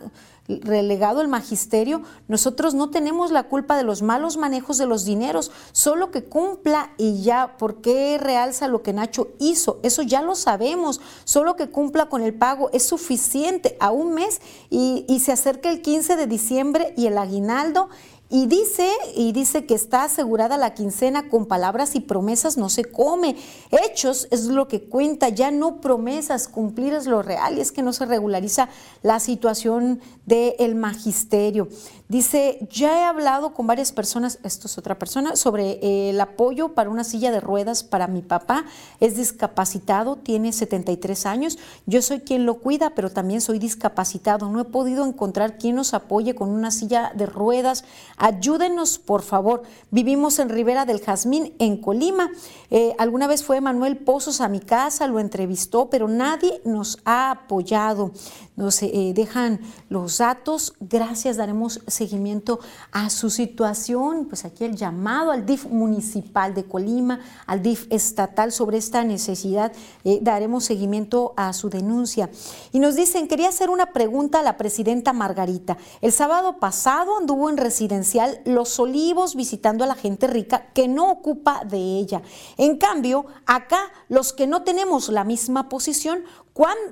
relegado el magisterio, nosotros no tenemos la culpa de los malos manejos de los dineros, solo que cumpla y ya, ¿por qué realza lo que Nacho hizo? Eso ya lo sabemos, solo que cumpla con el pago es suficiente a un mes y, y se acerca el 15 de diciembre y el aguinaldo y dice, y dice que está asegurada la quincena con palabras y promesas no se come. Hechos es lo que cuenta, ya no promesas, cumplir es lo real y es que no se regulariza la situación del magisterio. Dice, ya he hablado con varias personas, esto es otra persona, sobre el apoyo para una silla de ruedas para mi papá. Es discapacitado, tiene 73 años. Yo soy quien lo cuida, pero también soy discapacitado. No he podido encontrar quien nos apoye con una silla de ruedas. Ayúdenos, por favor. Vivimos en Rivera del Jazmín, en Colima. Eh, alguna vez fue Manuel Pozos a mi casa, lo entrevistó, pero nadie nos ha apoyado. Nos eh, dejan los datos. Gracias, daremos seguimiento a su situación, pues aquí el llamado al DIF municipal de Colima, al DIF estatal sobre esta necesidad, eh, daremos seguimiento a su denuncia. Y nos dicen, quería hacer una pregunta a la presidenta Margarita. El sábado pasado anduvo en residencial Los Olivos visitando a la gente rica que no ocupa de ella. En cambio, acá los que no tenemos la misma posición,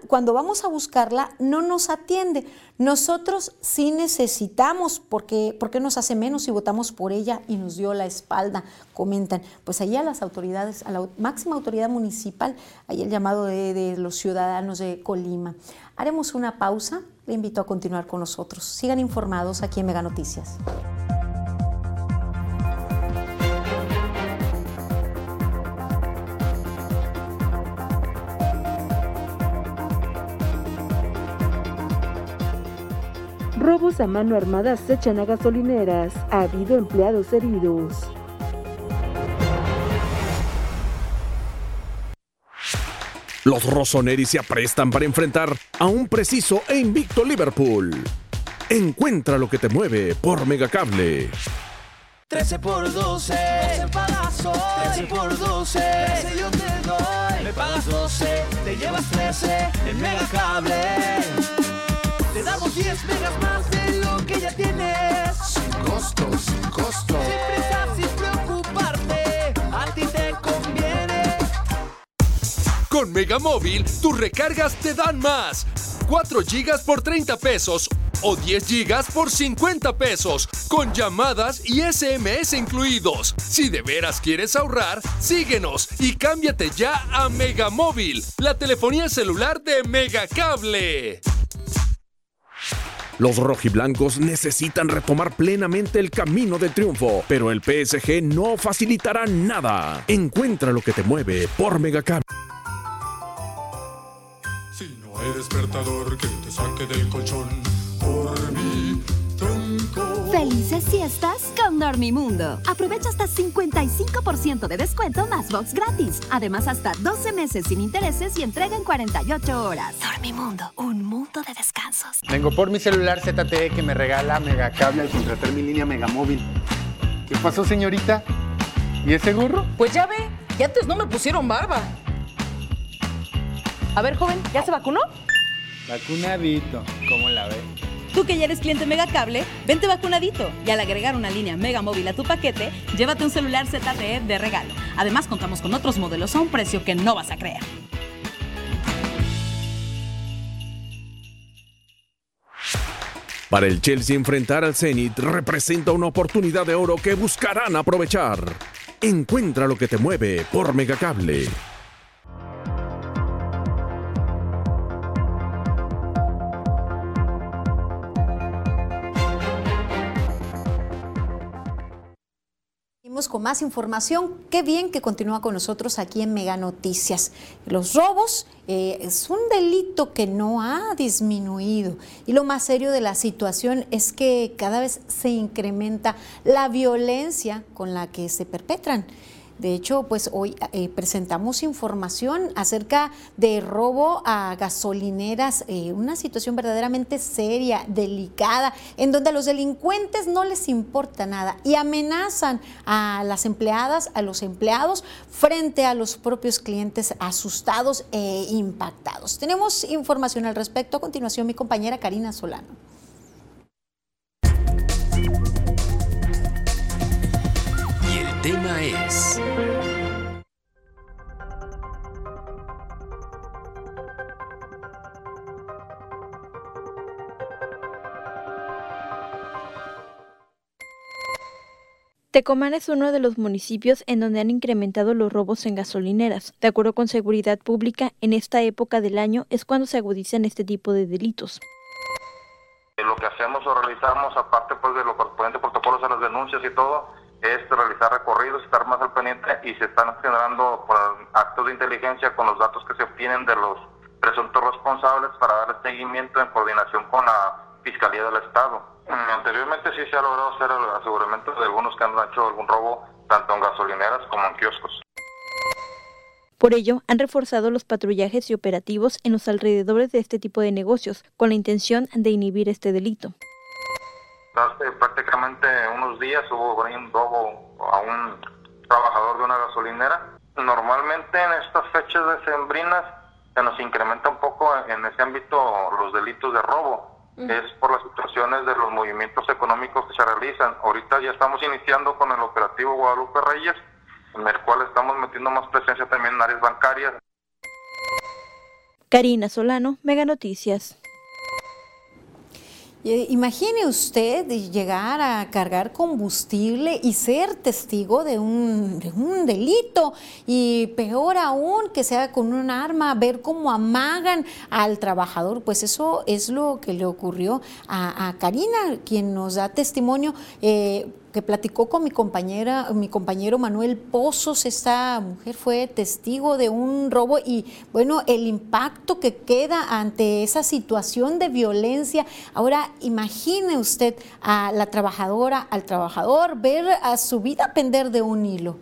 cuando, vamos a buscarla, no nos atiende. Nosotros sí necesitamos, porque, porque nos hace menos si votamos por ella y nos dio la espalda, comentan. Pues ahí a las autoridades, a la máxima autoridad municipal, ahí el llamado de, de los ciudadanos de Colima. Haremos una pausa, le invito a continuar con nosotros. Sigan informados aquí en Mega Noticias. Robos a mano armada se echan a gasolineras. Ha habido empleados heridos. Los Rossoneri se aprestan para enfrentar a un preciso e invicto Liverpool. Encuentra lo que te mueve por Megacable. 13 por 12, 12 pagazos, 13 por 12, 13 yo te doy, me pagas 12, te llevas 13 en Megacable. Damos 10 megas más de lo que ya tienes. Sin costo, sin costo. Sin prisa, sin preocuparte. A ti te conviene. Con Megamóvil, tus recargas te dan más. 4 gigas por 30 pesos o 10 gigas por 50 pesos, con llamadas y SMS incluidos. Si de veras quieres ahorrar, síguenos y cámbiate ya a Megamóvil, la telefonía celular de Megacable. Los rojiblancos necesitan retomar plenamente el camino del triunfo, pero el PSG no facilitará nada. Encuentra lo que te mueve por Megacable. Si no hay despertador que te saque del colchón, por tronco. Felices fiestas con Dormimundo. Aprovecha hasta 55% de descuento más box gratis. Además, hasta 12 meses sin intereses y entrega en 48 horas. Dormimundo, un mundo de descansos. Vengo por mi celular ZTE que me regala Megacable al contratar mi línea Megamóvil. ¿Qué pasó, señorita? ¿Y ese gorro? Pues ya ve, que antes no me pusieron barba. A ver, joven, ¿ya se vacunó? Vacunadito, ¿cómo la ve? Tú que ya eres cliente Megacable, vente vacunadito y al agregar una línea Mega Móvil a tu paquete, llévate un celular ZTE de regalo. Además, contamos con otros modelos a un precio que no vas a creer. Para el Chelsea enfrentar al Zenit representa una oportunidad de oro que buscarán aprovechar. Encuentra lo que te mueve por Megacable. Con más información. Qué bien que continúa con nosotros aquí en Mega Noticias. Los robos eh, es un delito que no ha disminuido y lo más serio de la situación es que cada vez se incrementa la violencia con la que se perpetran. De hecho, pues hoy eh, presentamos información acerca de robo a gasolineras, eh, una situación verdaderamente seria, delicada, en donde a los delincuentes no les importa nada y amenazan a las empleadas, a los empleados, frente a los propios clientes asustados e impactados. Tenemos información al respecto. A continuación, mi compañera Karina Solano. Tema es... Tecomán es uno de los municipios en donde han incrementado los robos en gasolineras. De acuerdo con Seguridad Pública, en esta época del año es cuando se agudizan este tipo de delitos. Lo que hacemos o realizamos, aparte pues de los correspondientes protocolos a las denuncias y todo, es realizar recorridos, estar más al pendiente y se están generando pues, actos de inteligencia con los datos que se obtienen de los presuntos responsables para dar seguimiento en coordinación con la Fiscalía del Estado. Mm, Anteriormente sí se ha logrado hacer el aseguramiento de algunos que han hecho algún robo tanto en gasolineras como en kioscos. Por ello, han reforzado los patrullajes y operativos en los alrededores de este tipo de negocios, con la intención de inhibir este delito. Hace prácticamente unos días hubo por ahí un robo a un trabajador de una gasolinera. Normalmente en estas fechas decembrinas se nos incrementa un poco en ese ámbito los delitos de robo. Es por las situaciones de los movimientos económicos que se realizan. Ahorita ya estamos iniciando con el operativo Guadalupe Reyes, en el cual estamos metiendo más presencia también en áreas bancarias. Karina Solano, Mega Noticias. Eh, Imagine usted llegar a cargar combustible y ser testigo de un, de un delito y peor aún que sea con un arma, ver cómo amagan al trabajador, pues eso es lo que le ocurrió a, a Karina, quien nos da testimonio. eh, que platicó con mi compañera, mi compañero Manuel Pozos, esta mujer fue testigo de un robo y bueno, el impacto que queda ante esa situación de violencia. Ahora imagine usted a la trabajadora, al trabajador, ver a su vida pender de un hilo.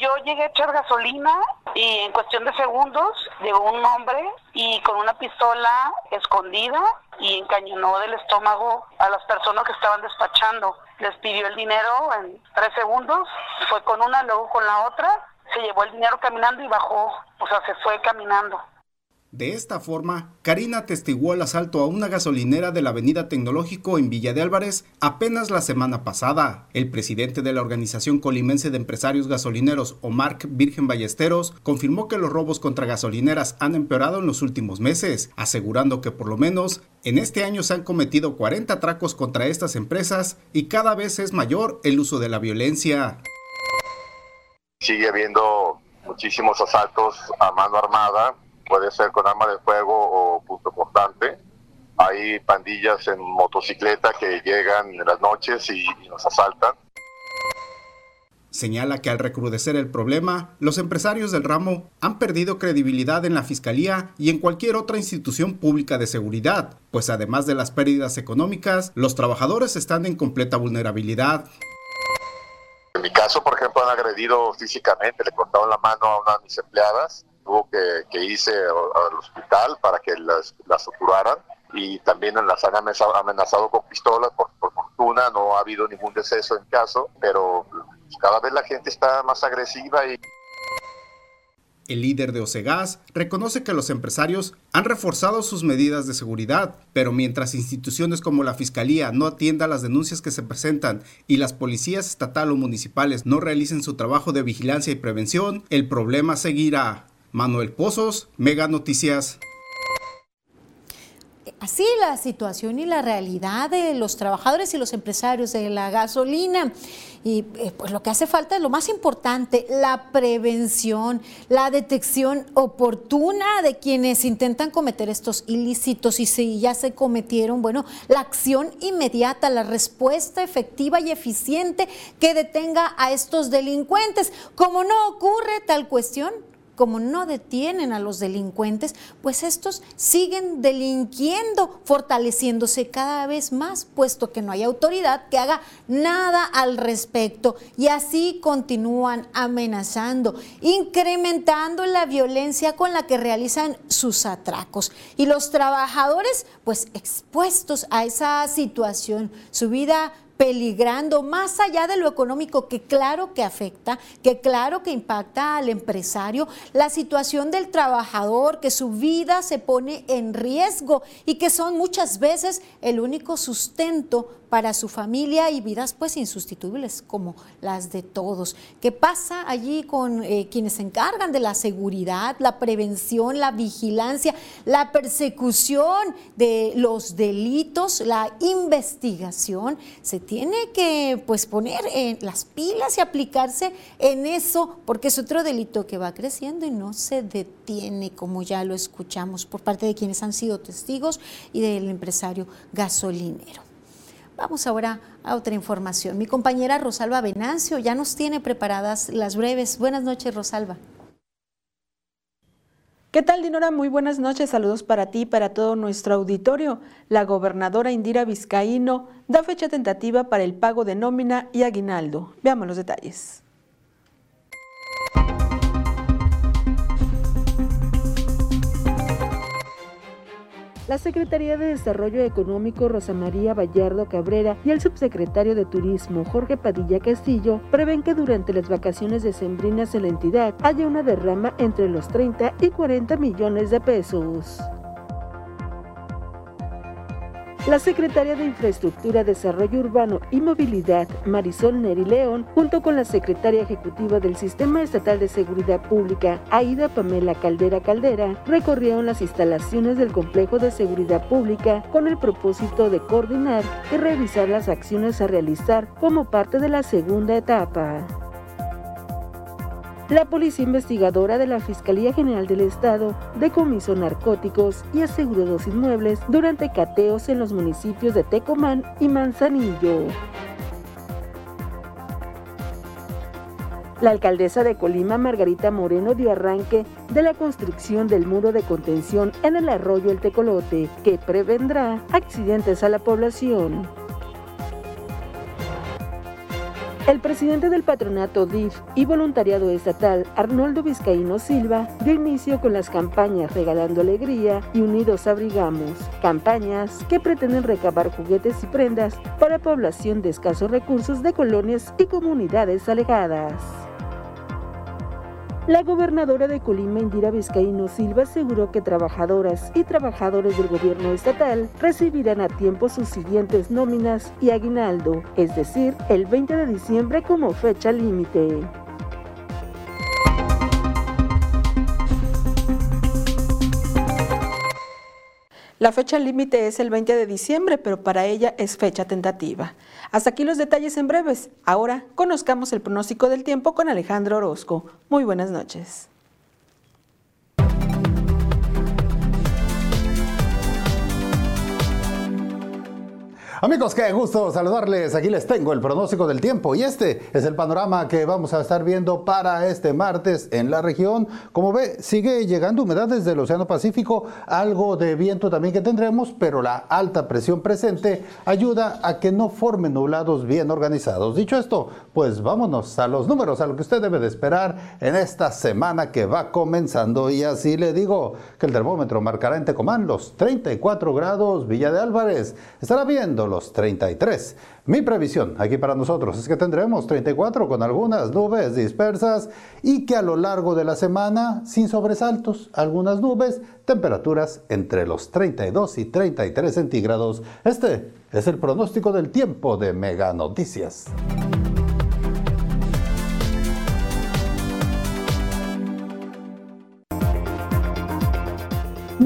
Yo llegué a echar gasolina y en cuestión de segundos llegó un hombre y con una pistola escondida y encañonó del estómago a las personas que estaban despachando. Les pidió el dinero en tres segundos, fue con una, luego con la otra, se llevó el dinero caminando y bajó, o sea, se fue caminando. De esta forma, Karina atestiguó el asalto a una gasolinera de la Avenida Tecnológico en Villa de Álvarez apenas la semana pasada. El presidente de la Organización Colimense de Empresarios Gasolineros, Omar Virgen Ballesteros, confirmó que los robos contra gasolineras han empeorado en los últimos meses, asegurando que por lo menos en este año se han cometido 40 atracos contra estas empresas y cada vez es mayor el uso de la violencia. sigue habiendo muchísimos asaltos a mano armada, puede ser con arma de fuego o punto cortante. Hay pandillas en motocicleta que llegan en las noches y, y nos asaltan. Señala que al recrudecer el problema, los empresarios del ramo han perdido credibilidad en la Fiscalía y en cualquier otra institución pública de seguridad, pues además de las pérdidas económicas, los trabajadores están en completa vulnerabilidad. En mi caso, por ejemplo, han agredido físicamente, le cortaron la mano a una de mis empleadas, tuvo que, irse al hospital para que las, las y también las han amenazado, con pistolas. Por, fortuna no ha habido ningún deceso en caso, pero cada vez la gente está más agresiva y el líder de Osegas reconoce que los empresarios han reforzado sus medidas de seguridad, pero mientras instituciones como la Fiscalía no atiendan las denuncias que se presentan y las policías estatal o municipales no realicen su trabajo de vigilancia y prevención, el problema seguirá. Manuel Pozos, Mega Noticias así la situación y la realidad de los trabajadores y los empresarios de la gasolina. Y eh, pues lo que hace falta es lo más importante, la prevención, la detección oportuna de quienes intentan cometer estos ilícitos y si ya se cometieron, bueno, la acción inmediata, la respuesta efectiva y eficiente que detenga a estos delincuentes. Como no ocurre tal cuestión, como no detienen a los delincuentes, pues estos siguen delinquiendo, fortaleciéndose cada vez más, puesto que no hay autoridad que haga nada al respecto. Y así continúan amenazando, incrementando la violencia con la que realizan sus atracos. Y los trabajadores, pues expuestos a esa situación, su vida peligrando más allá de lo económico que claro que afecta, que claro que impacta al empresario, la situación del trabajador, que su vida se pone en riesgo y que son muchas veces el único sustento para su familia y vidas pues insustituibles como las de todos. ¿Qué pasa allí con eh, quienes se encargan de la seguridad, la prevención, la vigilancia, la persecución de los delitos, la investigación? Se tiene que pues poner en las pilas y aplicarse en eso porque es otro delito que va creciendo y no se detiene como ya lo escuchamos por parte de quienes han sido testigos y del empresario gasolinero. Vamos ahora a otra información. Mi compañera Rosalba Venancio ya nos tiene preparadas las breves. Buenas noches, Rosalba. ¿Qué tal, Dinora? Muy buenas noches. Saludos para ti y para todo nuestro auditorio. La gobernadora Indira Vizcaíno da fecha tentativa para el pago de nómina y aguinaldo. Veamos los detalles. La Secretaría de Desarrollo Económico Rosa María Vallardo Cabrera y el subsecretario de Turismo Jorge Padilla Castillo prevén que durante las vacaciones decembrinas en la entidad haya una derrama entre los 30 y 40 millones de pesos. La secretaria de Infraestructura, Desarrollo Urbano y Movilidad, Marisol Neri León, junto con la secretaria ejecutiva del Sistema Estatal de Seguridad Pública, Aida Pamela Caldera Caldera, recorrieron las instalaciones del Complejo de Seguridad Pública con el propósito de coordinar y revisar las acciones a realizar como parte de la segunda etapa. La policía investigadora de la Fiscalía General del Estado decomisó narcóticos y aseguró dos inmuebles durante cateos en los municipios de Tecomán y Manzanillo. La alcaldesa de Colima, Margarita Moreno, dio arranque de la construcción del muro de contención en el arroyo El Tecolote, que prevendrá accidentes a la población. El presidente del patronato DIF y voluntariado estatal, Arnoldo Vizcaíno Silva, dio inicio con las campañas Regalando Alegría y Unidos Abrigamos, campañas que pretenden recabar juguetes y prendas para población de escasos recursos de colonias y comunidades alejadas. La gobernadora de Colima, Indira Vizcaíno Silva, aseguró que trabajadoras y trabajadores del gobierno estatal recibirán a tiempo sus siguientes nóminas y aguinaldo, es decir, el 20 de diciembre como fecha límite. La fecha límite es el 20 de diciembre, pero para ella es fecha tentativa. Hasta aquí los detalles en breves. Ahora conozcamos el pronóstico del tiempo con Alejandro Orozco. Muy buenas noches. Amigos, qué gusto saludarles. Aquí les tengo el pronóstico del tiempo y este es el panorama que vamos a estar viendo para este martes en la región. Como ve, sigue llegando humedad desde el Océano Pacífico, algo de viento también que tendremos, pero la alta presión presente ayuda a que no formen nublados bien organizados. Dicho esto, pues vámonos a los números, a lo que usted debe de esperar en esta semana que va comenzando. Y así le digo que el termómetro marcará en Tecomán los 34 grados, Villa de Álvarez estará viendo los 33. Mi previsión aquí para nosotros es que tendremos 34 con algunas nubes dispersas y que a lo largo de la semana, sin sobresaltos, algunas nubes, temperaturas entre los 32 y 33 centígrados. Este es el pronóstico del tiempo de Mega Noticias.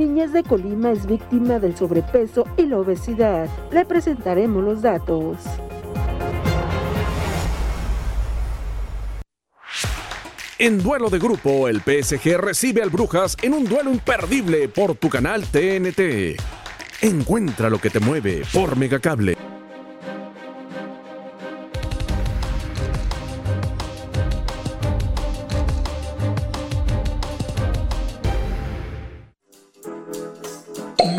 Niñez de Colima es víctima del sobrepeso y la obesidad. Le presentaremos los datos. En duelo de grupo, el PSG recibe al Brujas en un duelo imperdible por tu canal TNT. Encuentra lo que te mueve por Megacable.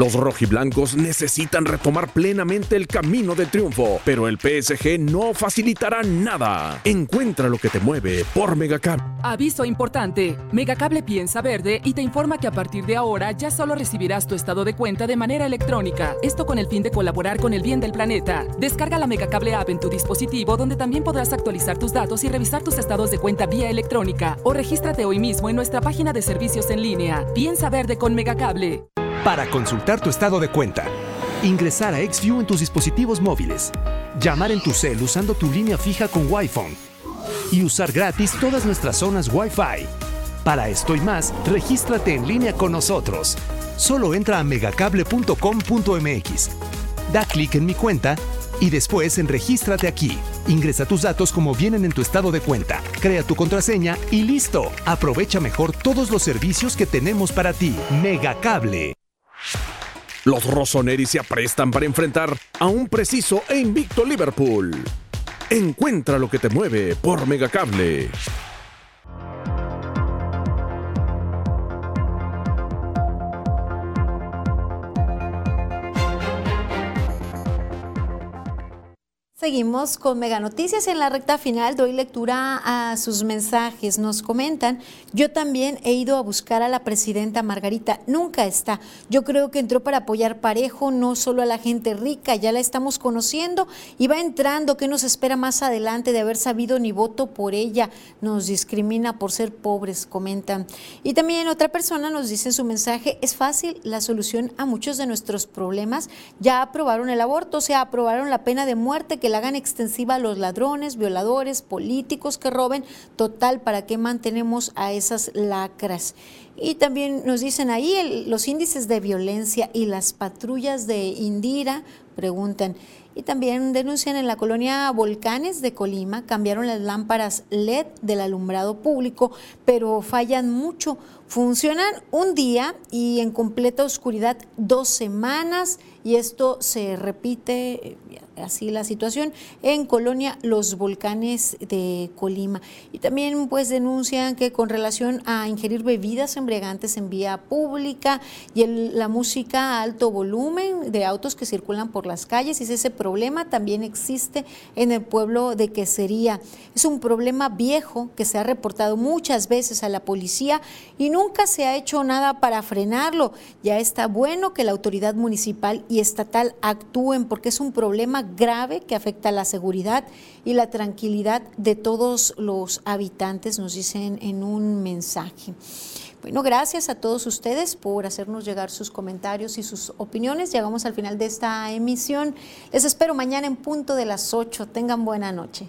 Los rojiblancos necesitan retomar plenamente el camino del triunfo, pero el PSG no facilitará nada. Encuentra lo que te mueve por Megacable. Aviso importante. Megacable piensa verde y te informa que a partir de ahora ya solo recibirás tu estado de cuenta de manera electrónica. Esto con el fin de colaborar con el bien del planeta. Descarga la Megacable app en tu dispositivo donde también podrás actualizar tus datos y revisar tus estados de cuenta vía electrónica o regístrate hoy mismo en nuestra página de servicios en línea. Piensa verde con Megacable. Para consultar tu estado de cuenta, ingresar a XView en tus dispositivos móviles, llamar en tu cel usando tu línea fija con Wi-Fi y usar gratis todas nuestras zonas Wi-Fi. Para esto y más, regístrate en línea con nosotros. Solo entra a megacable.com.mx. Da clic en mi cuenta y después en Regístrate aquí. Ingresa tus datos como vienen en tu estado de cuenta, crea tu contraseña y listo. Aprovecha mejor todos los servicios que tenemos para ti. Megacable. Los Rossoneri se aprestan para enfrentar a un preciso e invicto Liverpool. Encuentra lo que te mueve por Megacable. Seguimos con Mega Noticias en la recta final. Doy lectura a sus mensajes. Nos comentan, yo también he ido a buscar a la presidenta Margarita. Nunca está. Yo creo que entró para apoyar parejo, no solo a la gente rica. Ya la estamos conociendo y va entrando. ¿Qué nos espera más adelante de haber sabido ni voto por ella? Nos discrimina por ser pobres, comentan. Y también otra persona nos dice en su mensaje, es fácil la solución a muchos de nuestros problemas. Ya aprobaron el aborto, o sea, aprobaron la pena de muerte que la hagan extensiva a los ladrones, violadores, políticos que roben. Total, ¿para qué mantenemos a esas lacras? Y también nos dicen ahí los índices de violencia y las patrullas de Indira, preguntan. Y también denuncian en la colonia Volcanes de Colima, cambiaron las lámparas LED del alumbrado público, pero fallan mucho. Funcionan un día y en completa oscuridad dos semanas y esto se repite así la situación en Colonia Los Volcanes de Colima. Y también pues denuncian que con relación a ingerir bebidas embriagantes en vía pública y la música a alto volumen de autos que circulan por las calles, y ese problema también existe en el pueblo de Quesería. Es un problema viejo que se ha reportado muchas veces a la policía y nunca se ha hecho nada para frenarlo. Ya está bueno que la autoridad municipal y estatal actúen porque es un problema grave que afecta la seguridad y la tranquilidad de todos los habitantes, nos dicen en un mensaje. Bueno, gracias a todos ustedes por hacernos llegar sus comentarios y sus opiniones. Llegamos al final de esta emisión. Les espero mañana en punto de las 8. Tengan buena noche.